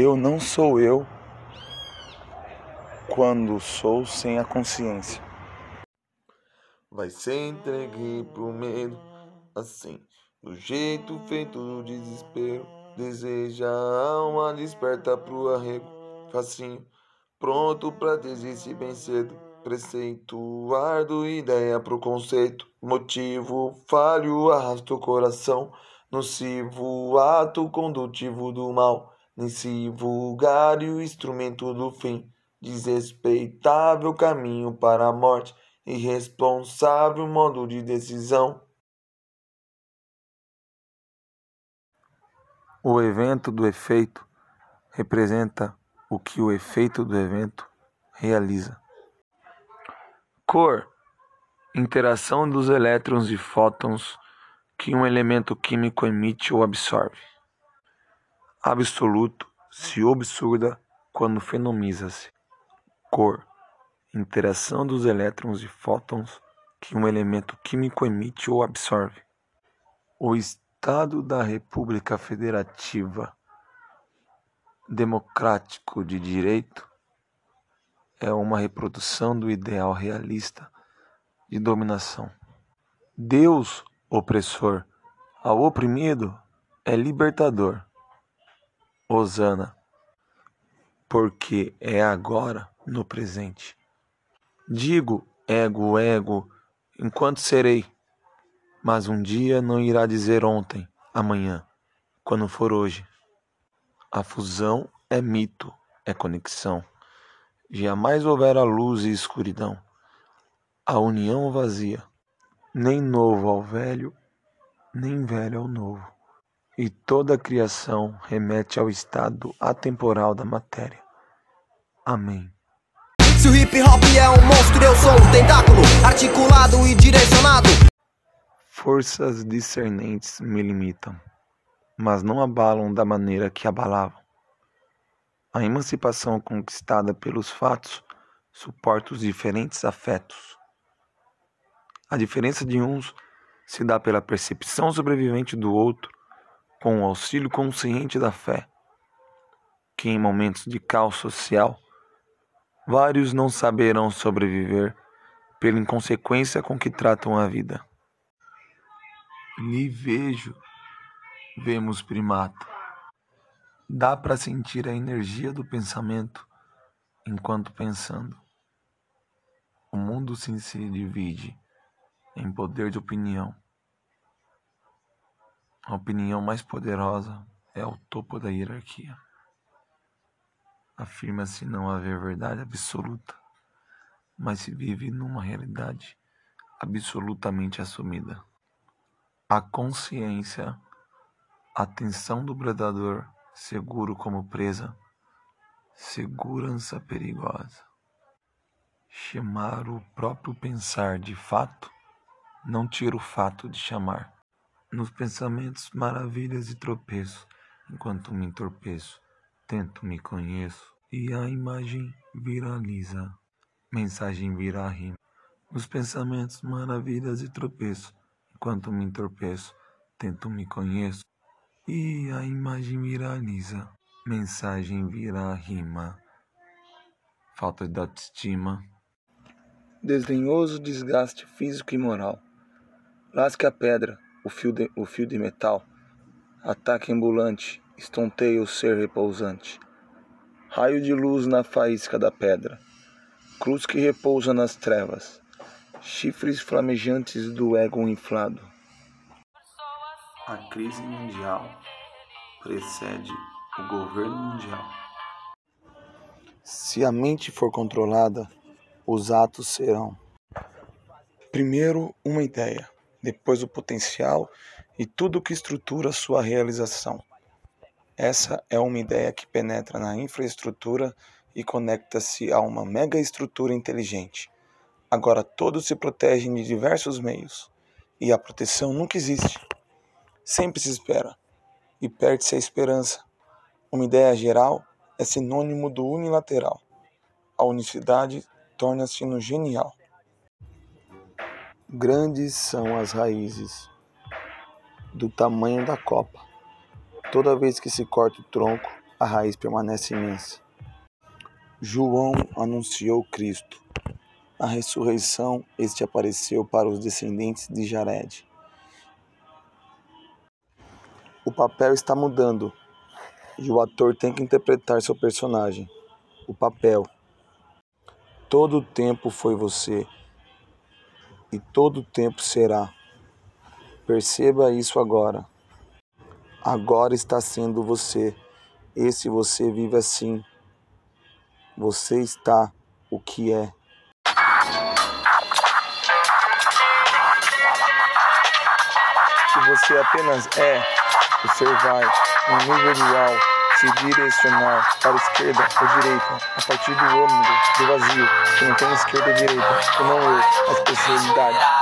Eu não sou eu quando sou sem a consciência. Vai ser entregue pro medo, assim, do jeito feito do desespero. Deseja a alma desperta pro arrego, facinho, pronto pra desistir bem cedo. Preceito, ardo ideia pro conceito, motivo, falho, arrasta o coração. Nocivo, ato condutivo do mal, nocivo, galho, instrumento do fim, desrespeitável caminho para a morte, irresponsável modo de decisão. O evento do efeito representa o que o efeito do evento realiza. Cor interação dos elétrons e fótons que um elemento químico emite ou absorve. Absoluto se obsurda quando fenomiza-se. Cor interação dos elétrons e fótons que um elemento químico emite ou absorve. O Estado da República Federativa Democrático de Direito é uma reprodução do ideal realista de dominação. Deus, opressor, ao oprimido é libertador. Osana, porque é agora no presente. Digo ego, ego, enquanto serei mas um dia não irá dizer ontem, amanhã, quando for hoje. A fusão é mito, é conexão. Jamais houvera luz e escuridão. A união vazia, nem novo ao velho, nem velho ao novo. E toda a criação remete ao estado atemporal da matéria. Amém. Se o hip hop é um monstro, eu sou um tentáculo, articulado e direcionado. Forças discernentes me limitam, mas não abalam da maneira que abalavam. A emancipação conquistada pelos fatos suporta os diferentes afetos. A diferença de uns se dá pela percepção sobrevivente do outro, com o auxílio consciente da fé, que em momentos de caos social, vários não saberão sobreviver pela inconsequência com que tratam a vida lhe vejo, vemos primata. Dá para sentir a energia do pensamento enquanto pensando. O mundo sim se divide em poder de opinião. A opinião mais poderosa é o topo da hierarquia. Afirma-se não haver verdade absoluta, mas se vive numa realidade absolutamente assumida a consciência, a tensão do predador, seguro como presa, segurança perigosa. Chamar o próprio pensar de fato não tira o fato de chamar. Nos pensamentos, maravilhas e tropeço, enquanto me entorpeço, tento me conheço e a imagem viraliza, mensagem vira rima. Nos pensamentos, maravilhas e tropeço, Enquanto me entorpeço, tento me conheço e a imagem viraliza. Mensagem vira rima. Falta de autoestima. Desdenhoso desgaste físico e moral. Lasque a pedra, o fio de, o fio de metal. Ataque ambulante, estonteia o ser repousante. Raio de luz na faísca da pedra. Cruz que repousa nas trevas chifres flamejantes do ego inflado. A crise mundial precede o governo mundial. Se a mente for controlada, os atos serão primeiro uma ideia, depois o potencial e tudo que estrutura sua realização. Essa é uma ideia que penetra na infraestrutura e conecta-se a uma mega estrutura inteligente Agora todos se protegem de diversos meios, e a proteção nunca existe. Sempre se espera, e perde-se a esperança. Uma ideia geral é sinônimo do unilateral. A unicidade torna-se no genial. Grandes são as raízes, do tamanho da copa. Toda vez que se corta o tronco, a raiz permanece imensa. João anunciou Cristo. A ressurreição, este apareceu para os descendentes de Jared. O papel está mudando e o ator tem que interpretar seu personagem. O papel. Todo o tempo foi você e todo o tempo será. Perceba isso agora. Agora está sendo você. Esse você vive assim. Você está o que é. Se você apenas é, ser vai, no nível dual, se direcionar para a esquerda ou direita, a partir do ônibus, do vazio, que não tem esquerda ou direita, que não eu, a especialidade.